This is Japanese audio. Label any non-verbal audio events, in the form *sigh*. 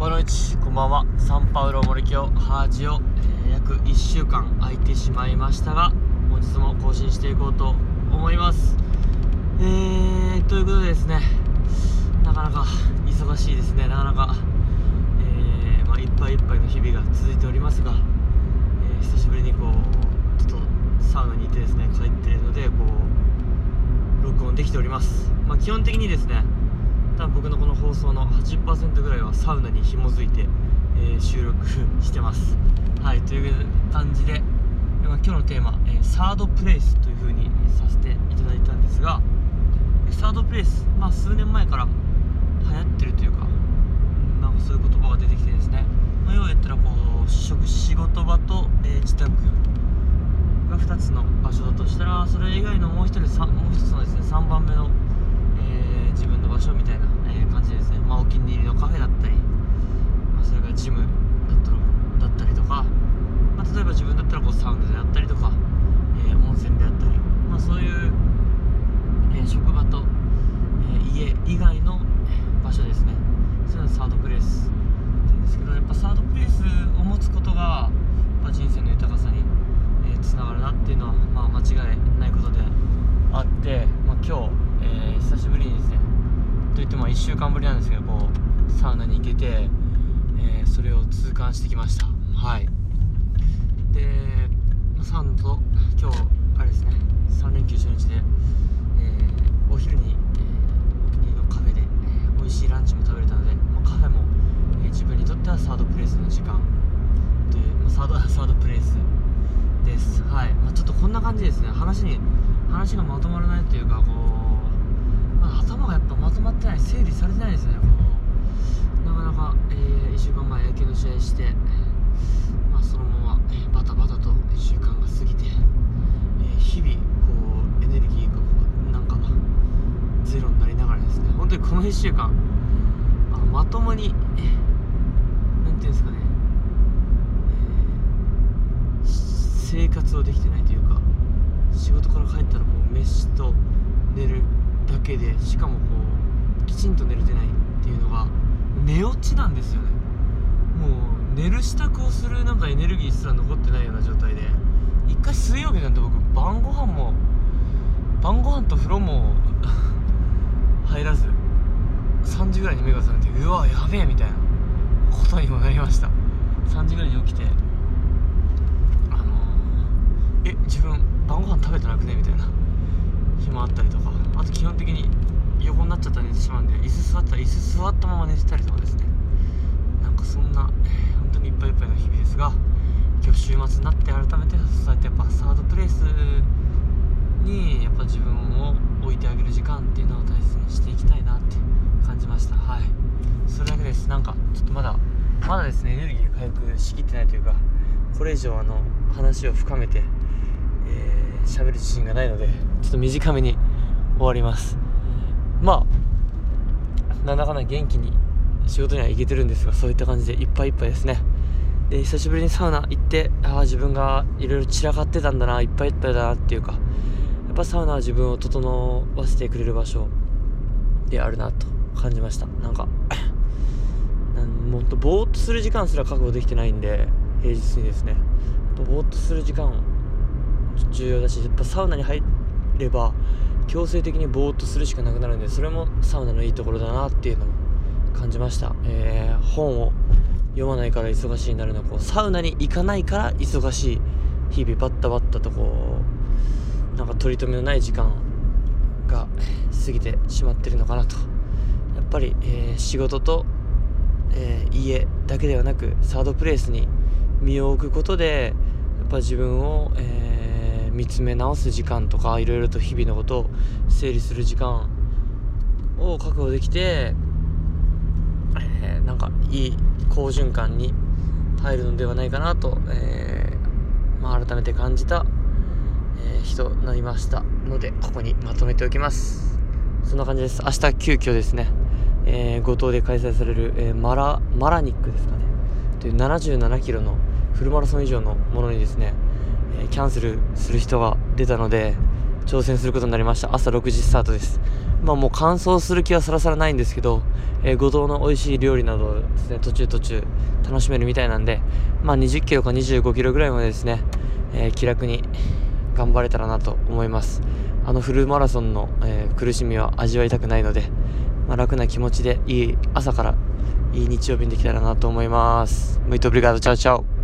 ボノイチこんばんは。サンパウロ森京ハージを、えー、約1週間空いてしまいましたが本日も更新していこうと思います。えー、ということでですねなかなか忙しいですね。なかなか、えー、まあ、いっぱいいっぱいの日々が続いておりますが、え久しぶりにこうちょっとサウナに行ってですね帰っているのでこう録音できております。まあ、基本的にですね多分僕のこの放送の80%ぐらいはサウナに紐づいて、えー、収録してます。はいという感じで、今日のテーマ、えー、サードプレイスという風にさせていただいたんですがサードプレイスまあ数年前から流行ってるというかなんかそういう言葉が出てきてですね、まあ、要は言ったらこう仕事場と、えー、自宅が2つの場所だとしたらそれ以外のもう一人もう一つのですね3番目の自分の場所みたいな、えー、感じですね、まあ、お気に入りのカフェだったり、まあ、それからジムだっただったりとか、まあ、例えば自分だったらこうサウナであったりとか、えー、温泉であったり、まあ、そういう、え、職場と、え家以外の場所ですね。そういうのサードプレイスなんですけどやっぱサードプレイスを持つことが、ま、人生の豊かさにつな、がるなっていうのは、まあ、間違いないことであって、まあ、今日、えー、久しぶりにですねといっても1週間ぶりなんですけどこうサウナに行けて、えー、それを痛感してきました。はい。でサウナと今日あれですね3連休初日で、えー、お昼に、え、お気に入りのカフェで、えー、美味しいランチも食べれたので、まあ、カフェも、え自分にとってはサードプレイスの時間。で、まあ、サード *laughs* サードプレイスです。はい、まあ、ちょっとこんな感じですね。話に話がまとまらないというかこう頭がやっぱまとまってない整理されてないですねこうなかなか、えー、1週間前野球の試合して、まあ、そのまま、えー、バタバタと1週間が過ぎて、えー、日々こうエネルギーがこうなんかゼロになりながらですね。本当にこの1週間あのまともに何、ていうんですかね、え、生活をできてないというか仕事から帰ったらもう飯と寝るだけでしかもこうきちんと寝れてないっていうのが寝落ちなんですよね。もう寝る支度をするなんかエネルギーすら残ってないような状態で。一回水曜日なんて僕晩ご飯も晩ご飯と風呂も *laughs* 入らず3時ぐらいに目が覚めてうわやべえみたいなことにもなりました。3時ぐらいに起きてあのー、え自分晩ご飯食べてなくね？みたいな日もあったりとか。あと基本的に横になっちゃったら寝てしまうんで椅子座ったら椅子座ったまま寝てたりとかですね。なんかそんな、えー、本当にいっぱいいっぱいの日々ですが今日週末になって改めてそうやってやっぱサードプレイスにやっぱ自分を置いてあげる時間っていうのを大切にしていきたいなって感じました。はい。それだけです。なんかちょっとまだまだですねエネルギーが回復しきってないというかこれ以上あの話を深めて喋、えー、る自信がないのでちょっと短めに終わります。まあなんだかんだ元気に仕事には行けてるんですがそういった感じでいっぱいいっぱいですね。で久しぶりにサウナ行ってああ自分がいろいろ散らかってたんだないっぱいいっぱいだなっていうかやっぱサウナは自分を整わせてくれる場所であるなと感じました。なんか *coughs* もっとぼーっとする時間すら確保できてないんで平日にですね。ぼーっとする時間重要だしやっぱサウナに入れば強制的にぼーっとするしかなくなるんでそれもサウナのいいところだなっていうのも感じました、えー、本を読まないから忙しいになるの。こうサウナに行かないから忙しい日々バッタバッタとこうなんか取り留めのない時間が過ぎてしまってるのかなと。やっぱり、えー、仕事と、えー、家だけではなくサードプレイスに身を置くことでやっぱ自分を、えー見つめ直す時間とかいろいろと日々のことを整理する時間を確保できて、えー、なんかいい好循環に入るのではないかなと、えー、まあ、改めて感じた、え、日となりましたのでここにまとめておきます。そんな感じです。明日急遽ですね、え五島で開催される、えマラマラニックですかね。という77キロのフルマラソン以上のものにですねえキャンセルする人が出たので挑戦することになりました朝6時スタートですまあもう乾燥する気はさらさらないんですけど、えー、五島の美味しい料理などですね、途中途中楽しめるみたいなんで、まあ20キロか25キロぐらいまでですね、えー、気楽に頑張れたらなと思います。あのフルマラソンの、えー、苦しみは味わいたくないので、まあ、楽な気持ちでいい朝からいい日曜日にできたらなと思います。Muito obrigado, tchau, tchau.